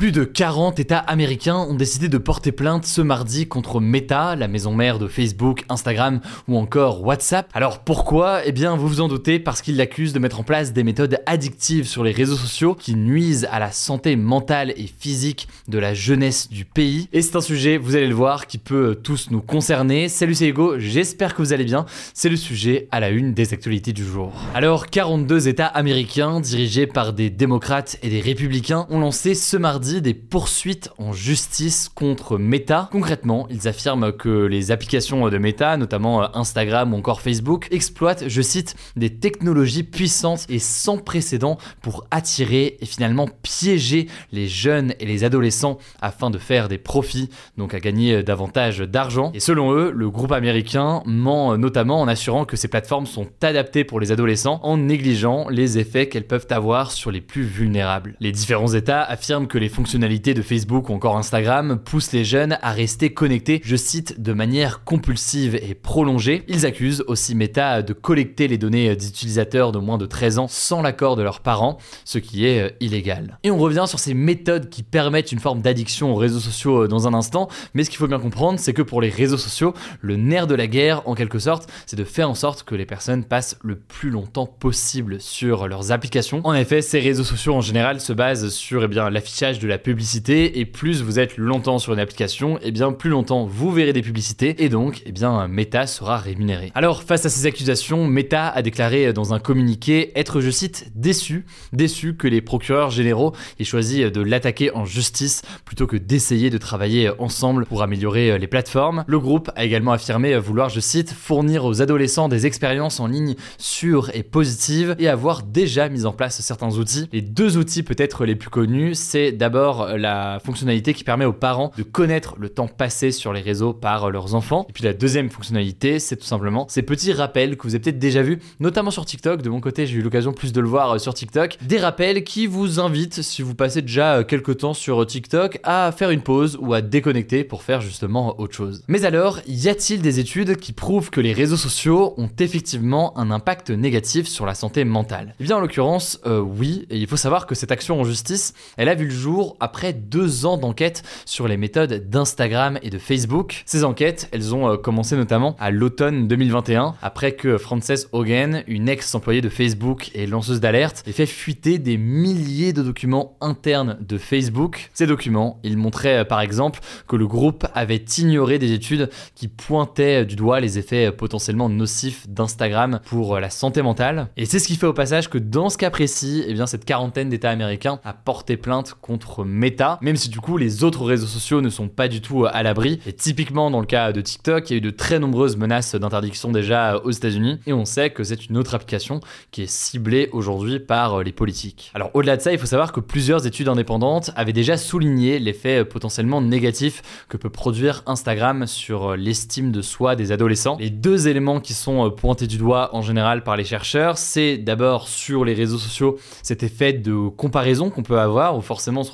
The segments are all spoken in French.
Plus de 40 États américains ont décidé de porter plainte ce mardi contre Meta, la maison mère de Facebook, Instagram ou encore WhatsApp. Alors pourquoi? Eh bien vous vous en doutez parce qu'ils l'accusent de mettre en place des méthodes addictives sur les réseaux sociaux qui nuisent à la santé mentale et physique de la jeunesse du pays. Et c'est un sujet, vous allez le voir, qui peut tous nous concerner. Salut c'est Hugo, j'espère que vous allez bien. C'est le sujet à la une des actualités du jour. Alors 42 États américains dirigés par des démocrates et des républicains ont lancé ce mardi des poursuites en justice contre Meta. Concrètement, ils affirment que les applications de Meta, notamment Instagram ou encore Facebook, exploitent, je cite, des technologies puissantes et sans précédent pour attirer et finalement piéger les jeunes et les adolescents afin de faire des profits, donc à gagner davantage d'argent. Et selon eux, le groupe américain ment notamment en assurant que ces plateformes sont adaptées pour les adolescents en négligeant les effets qu'elles peuvent avoir sur les plus vulnérables. Les différents États affirment que les fonctionnalités de Facebook ou encore Instagram poussent les jeunes à rester connectés, je cite, de manière compulsive et prolongée. Ils accusent aussi Meta de collecter les données d'utilisateurs de moins de 13 ans sans l'accord de leurs parents, ce qui est euh, illégal. Et on revient sur ces méthodes qui permettent une forme d'addiction aux réseaux sociaux euh, dans un instant, mais ce qu'il faut bien comprendre, c'est que pour les réseaux sociaux, le nerf de la guerre, en quelque sorte, c'est de faire en sorte que les personnes passent le plus longtemps possible sur leurs applications. En effet, ces réseaux sociaux en général se basent sur eh bien, l'affichage de la publicité et plus vous êtes longtemps sur une application, et eh bien plus longtemps vous verrez des publicités et donc eh bien Meta sera rémunéré. Alors face à ces accusations, Meta a déclaré dans un communiqué être je cite déçu, déçu que les procureurs généraux aient choisi de l'attaquer en justice plutôt que d'essayer de travailler ensemble pour améliorer les plateformes. Le groupe a également affirmé vouloir je cite fournir aux adolescents des expériences en ligne sûres et positives et avoir déjà mis en place certains outils. Les deux outils peut-être les plus connus, c'est d'abord la fonctionnalité qui permet aux parents de connaître le temps passé sur les réseaux par leurs enfants. Et puis la deuxième fonctionnalité, c'est tout simplement ces petits rappels que vous avez peut-être déjà vus, notamment sur TikTok. De mon côté, j'ai eu l'occasion plus de le voir euh, sur TikTok. Des rappels qui vous invitent, si vous passez déjà euh, quelques temps sur TikTok, à faire une pause ou à déconnecter pour faire justement autre chose. Mais alors, y a-t-il des études qui prouvent que les réseaux sociaux ont effectivement un impact négatif sur la santé mentale? Eh bien, en l'occurrence, euh, oui. Et il faut savoir que cette action en justice, elle a vu le jour après deux ans d'enquête sur les méthodes d'Instagram et de Facebook. Ces enquêtes, elles ont euh, commencé notamment à l'automne 2021, après que Frances Hogan, une ex-employée de Facebook et lanceuse d'alerte, ait fait fuiter des milliers de documents internes de Facebook. Ces documents, ils montraient euh, par exemple que le groupe avait ignoré des études qui pointaient du doigt les effets euh, potentiellement nocifs d'Instagram pour la santé mentale. Et c'est ce qui fait au passage que dans ce cas précis, eh bien, cette quarantaine d'États américains a porté plainte contre Meta, même si du coup les autres réseaux sociaux ne sont pas du tout à l'abri. Et typiquement dans le cas de TikTok, il y a eu de très nombreuses menaces d'interdiction déjà aux États-Unis, et on sait que c'est une autre application qui est ciblée aujourd'hui par les politiques. Alors au-delà de ça, il faut savoir que plusieurs études indépendantes avaient déjà souligné l'effet potentiellement négatif que peut produire Instagram sur l'estime de soi des adolescents. Les deux éléments qui sont pointés du doigt en général par les chercheurs, c'est d'abord sur les réseaux sociaux cet effet de comparaison qu'on peut avoir, où forcément on se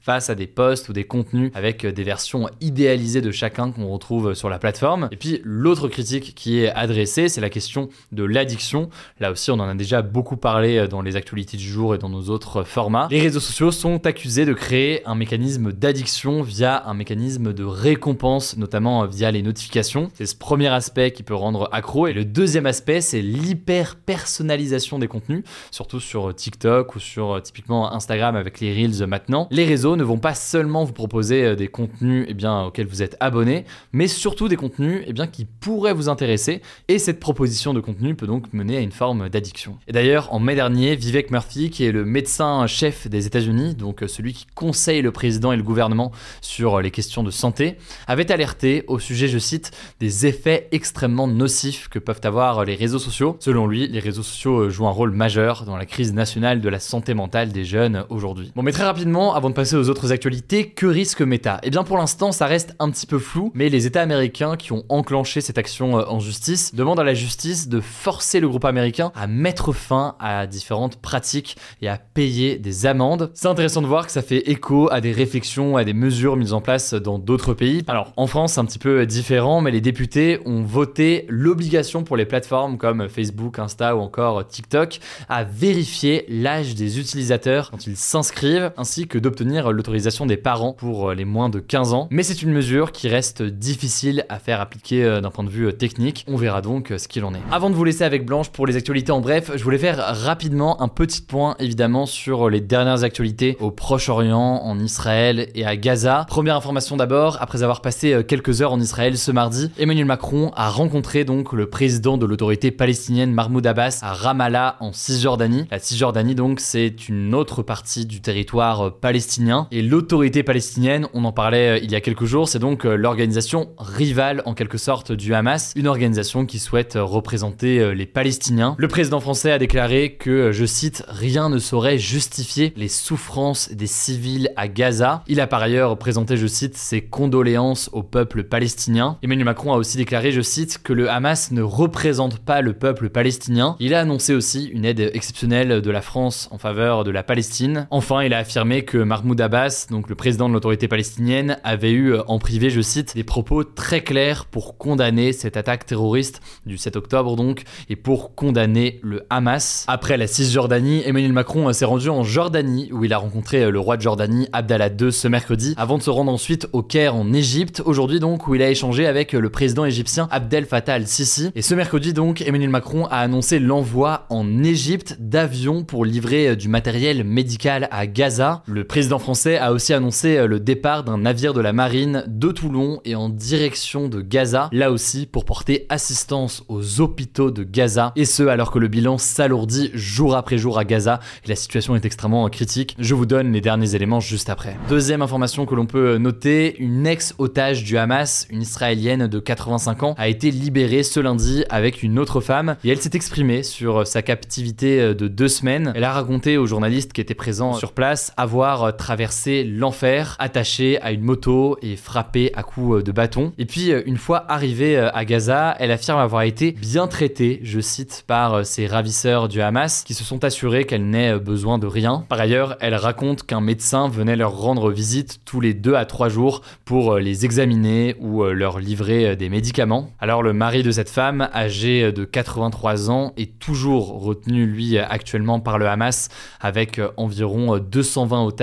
face à des posts ou des contenus avec des versions idéalisées de chacun qu'on retrouve sur la plateforme. Et puis l'autre critique qui est adressée, c'est la question de l'addiction. Là aussi, on en a déjà beaucoup parlé dans les actualités du jour et dans nos autres formats. Les réseaux sociaux sont accusés de créer un mécanisme d'addiction via un mécanisme de récompense, notamment via les notifications. C'est ce premier aspect qui peut rendre accro. Et le deuxième aspect, c'est l'hyper personnalisation des contenus, surtout sur TikTok ou sur typiquement Instagram avec les Reels maintenant les réseaux ne vont pas seulement vous proposer euh, des contenus eh auxquels vous êtes abonné, mais surtout des contenus eh qui pourraient vous intéresser. Et cette proposition de contenu peut donc mener à une forme d'addiction. Et d'ailleurs, en mai dernier, Vivek Murthy, qui est le médecin-chef des États-Unis, donc euh, celui qui conseille le président et le gouvernement sur euh, les questions de santé, avait alerté au sujet, je cite, des effets extrêmement nocifs que peuvent avoir les réseaux sociaux. Selon lui, les réseaux sociaux jouent un rôle majeur dans la crise nationale de la santé mentale des jeunes aujourd'hui. Bon, mais très rapidement, avant de passer aux autres actualités, que risque Meta? Eh bien, pour l'instant, ça reste un petit peu flou, mais les États américains qui ont enclenché cette action euh, en justice demandent à la justice de forcer le groupe américain à mettre fin à différentes pratiques et à payer des amendes. C'est intéressant de voir que ça fait écho à des réflexions, à des mesures mises en place dans d'autres pays. Alors, en France, c'est un petit peu différent, mais les députés ont voté l'obligation pour les plateformes comme Facebook, Insta ou encore TikTok à vérifier l'âge des utilisateurs quand ils s'inscrivent, ainsi que d'obtenir l'autorisation des parents pour les moins de 15 ans. Mais c'est une mesure qui reste difficile à faire appliquer euh, d'un point de vue euh, technique. On verra donc euh, ce qu'il en est. Avant de vous laisser avec Blanche pour les actualités en bref, je voulais faire rapidement un petit point évidemment sur les dernières actualités au Proche-Orient, en Israël et à Gaza. Première information d'abord, après avoir passé quelques heures en Israël ce mardi, Emmanuel Macron a rencontré donc le président de l'autorité palestinienne Mahmoud Abbas à Ramallah en Cisjordanie. La Cisjordanie donc c'est une autre partie du territoire palestinien et l'autorité palestinienne, on en parlait il y a quelques jours, c'est donc l'organisation rivale en quelque sorte du Hamas, une organisation qui souhaite représenter euh, les Palestiniens. Le président français a déclaré que, euh, je cite, rien ne saurait justifier les souffrances des civils à Gaza. Il a par ailleurs présenté, je cite, ses condoléances au peuple palestinien. Emmanuel Macron a aussi déclaré, je cite, que le Hamas ne représente pas le peuple palestinien. Il a annoncé aussi une aide exceptionnelle de la France en faveur de la Palestine. Enfin, il a affirmé que Mahmoud Abbas, donc le président de l'autorité palestinienne, avait eu euh, en privé, je cite, des propos très clairs pour condamner cette attaque terroriste du 7 octobre donc, et pour condamner le Hamas. Après la Cisjordanie, Emmanuel Macron s'est rendu en Jordanie, où il a rencontré euh, le roi de Jordanie, Abdallah II, ce mercredi, avant de se rendre ensuite au Caire en Égypte, aujourd'hui donc, où il a échangé avec euh, le président égyptien Abdel Fattah al-Sisi. Et ce mercredi donc, Emmanuel Macron a annoncé l'envoi en Égypte d'avions pour livrer du matériel médical à Gaza. Président français a aussi annoncé le départ d'un navire de la marine de Toulon et en direction de Gaza, là aussi pour porter assistance aux hôpitaux de Gaza, et ce alors que le bilan s'alourdit jour après jour à Gaza et la situation est extrêmement critique. Je vous donne les derniers éléments juste après. Deuxième information que l'on peut noter, une ex-otage du Hamas, une israélienne de 85 ans, a été libérée ce lundi avec une autre femme et elle s'est exprimée sur sa captivité de deux semaines. Elle a raconté aux journalistes qui étaient présents sur place avoir traversé l'enfer, attachée à une moto et frappée à coups de bâton. Et puis, une fois arrivée à Gaza, elle affirme avoir été bien traitée, je cite, par ses ravisseurs du Hamas qui se sont assurés qu'elle n'ait besoin de rien. Par ailleurs, elle raconte qu'un médecin venait leur rendre visite tous les deux à trois jours pour les examiner ou leur livrer des médicaments. Alors le mari de cette femme, âgé de 83 ans, est toujours retenu lui actuellement par le Hamas avec environ 220 otages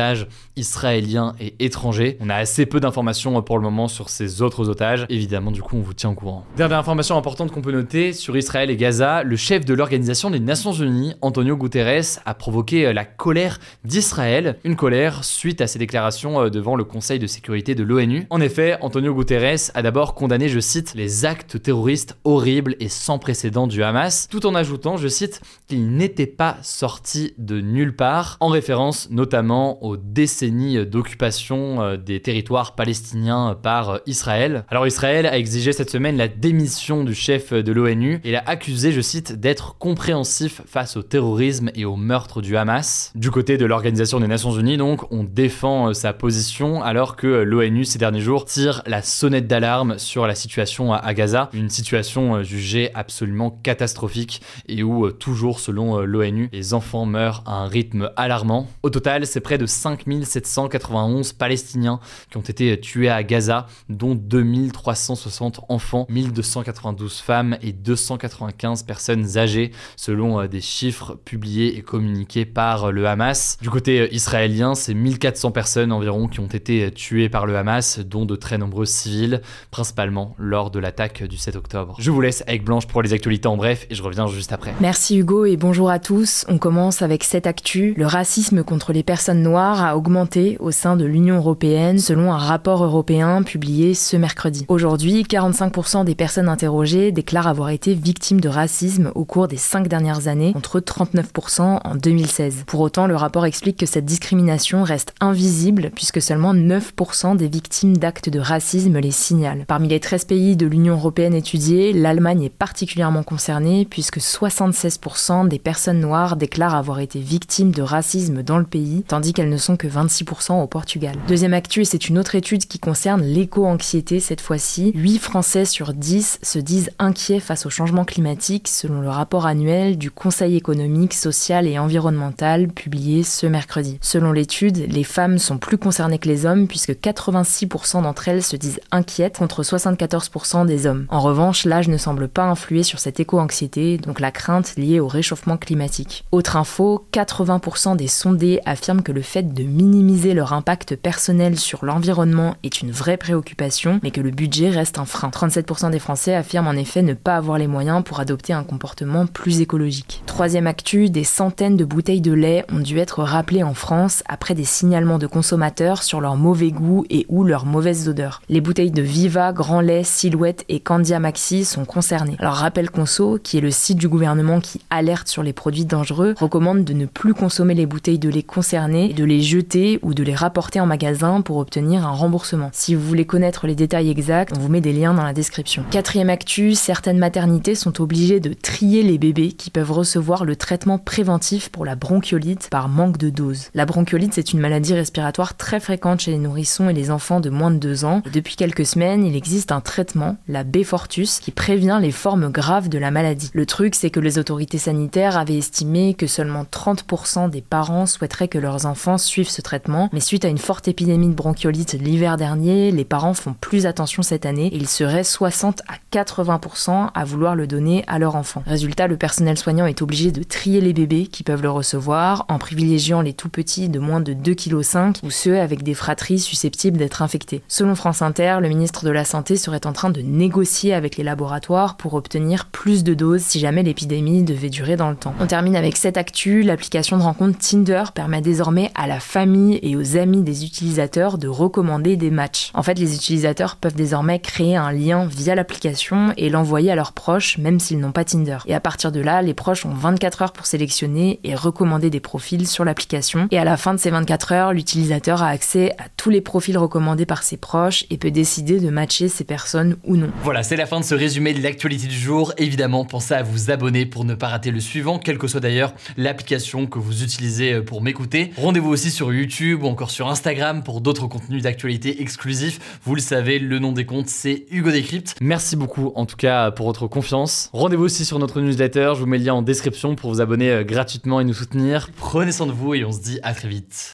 israéliens et étrangers. On a assez peu d'informations pour le moment sur ces autres otages. Évidemment, du coup, on vous tient au courant. Dernière information importante qu'on peut noter sur Israël et Gaza, le chef de l'Organisation des Nations Unies, Antonio Guterres, a provoqué la colère d'Israël, une colère suite à ses déclarations devant le Conseil de sécurité de l'ONU. En effet, Antonio Guterres a d'abord condamné, je cite, les actes terroristes horribles et sans précédent du Hamas, tout en ajoutant, je cite, qu'il n'était pas sorti de nulle part, en référence notamment aux décennies d'occupation euh, des territoires palestiniens par Israël. Alors Israël a exigé cette semaine la démission du chef de l'ONU et l'a accusé, je cite, d'être compréhensif face au terrorisme et au meurtre du Hamas. Du côté de l'Organisation des Nations Unies, donc, on défend euh, sa position alors que l'ONU ces derniers jours tire la sonnette d'alarme sur la situation à Gaza, une situation euh, jugée absolument catastrophique et où, toujours selon l'ONU, les enfants meurent à un rythme alarmant. Au total, c'est près de 5791 Palestiniens qui ont été tués à Gaza, dont 2360 enfants, 1292 femmes et 295 personnes âgées, selon euh, des chiffres publiés et communiqués par le Hamas. Du côté euh, israélien, c'est 1400 personnes environ qui ont été tuées par le Hamas, dont de très nombreux civils, principalement lors de l'attaque du 7 octobre. Je vous laisse avec Blanche pour les actualités en bref et je reviens juste après. Merci Hugo et bonjour à tous. On commence avec cette actu, le racisme contre les personnes noires a augmenté au sein de l'Union européenne selon un rapport européen publié ce mercredi. Aujourd'hui, 45% des personnes interrogées déclarent avoir été victimes de racisme au cours des cinq dernières années, contre 39% en 2016. Pour autant, le rapport explique que cette discrimination reste invisible puisque seulement 9% des victimes d'actes de racisme les signalent. Parmi les 13 pays de l'Union européenne étudiés, l'Allemagne est particulièrement concernée puisque 76% des personnes noires déclarent avoir été victimes de racisme dans le pays, tandis qu'elles ne sont que 26% au Portugal. Deuxième actu, et c'est une autre étude qui concerne l'éco-anxiété cette fois-ci. 8 Français sur 10 se disent inquiets face au changement climatique selon le rapport annuel du Conseil économique, social et environnemental publié ce mercredi. Selon l'étude, les femmes sont plus concernées que les hommes puisque 86% d'entre elles se disent inquiètes contre 74% des hommes. En revanche, l'âge ne semble pas influer sur cette éco-anxiété, donc la crainte liée au réchauffement climatique. Autre info, 80% des sondés affirment que le fait de minimiser leur impact personnel sur l'environnement est une vraie préoccupation, mais que le budget reste un frein. 37% des Français affirment en effet ne pas avoir les moyens pour adopter un comportement plus écologique. Troisième actu, des centaines de bouteilles de lait ont dû être rappelées en France après des signalements de consommateurs sur leur mauvais goût et ou leur mauvaise odeur. Les bouteilles de Viva, Grand Lait, Silhouette et Candia Maxi sont concernées. Alors Rappel Conso, qui est le site du gouvernement qui alerte sur les produits dangereux, recommande de ne plus consommer les bouteilles de lait concernées, de les jeter ou de les rapporter en magasin pour obtenir un remboursement. Si vous voulez connaître les détails exacts, on vous met des liens dans la description. Quatrième actu, certaines maternités sont obligées de trier les bébés qui peuvent recevoir le traitement préventif pour la bronchiolite par manque de dose. La bronchiolite, c'est une maladie respiratoire très fréquente chez les nourrissons et les enfants de moins de 2 ans. depuis quelques semaines, il existe un traitement, la B-Fortus, qui prévient les formes graves de la maladie. Le truc, c'est que les autorités sanitaires avaient estimé que seulement 30% des parents souhaiteraient que leurs enfants suivent ce traitement, mais suite à une forte épidémie de bronchiolite l'hiver dernier, les parents font plus attention cette année et ils seraient 60 à 80% à vouloir le donner à leur enfant. Résultat, le personnel soignant est obligé de trier les bébés qui peuvent le recevoir en privilégiant les tout petits de moins de 2,5 kg ou ceux avec des fratries susceptibles d'être infectés. Selon France Inter, le ministre de la Santé serait en train de négocier avec les laboratoires pour obtenir plus de doses si jamais l'épidémie devait durer dans le temps. On termine avec cette actu, l'application de rencontre Tinder permet désormais à la famille et aux amis des utilisateurs de recommander des matchs. En fait, les utilisateurs peuvent désormais créer un lien via l'application et l'envoyer à leurs proches même s'ils n'ont pas Tinder. Et à partir de là, les proches ont 24 heures pour sélectionner et recommander des profils sur l'application. Et à la fin de ces 24 heures, l'utilisateur a accès à tous les profils recommandés par ses proches et peut décider de matcher ces personnes ou non. Voilà, c'est la fin de ce résumé de l'actualité du jour. Évidemment, pensez à vous abonner pour ne pas rater le suivant, quelle que soit d'ailleurs l'application que vous utilisez euh, pour m'écouter. Rendez-vous aussi sur YouTube ou encore sur Instagram pour d'autres contenus d'actualité exclusifs. Vous le savez, le nom des comptes, c'est Hugo Décrypte. Merci beaucoup en tout cas pour votre confiance. Rendez-vous aussi sur notre newsletter, je vous mets le lien en description pour vous abonner euh, gratuitement et nous soutenir. Prenez soin de vous et on se dit à très vite.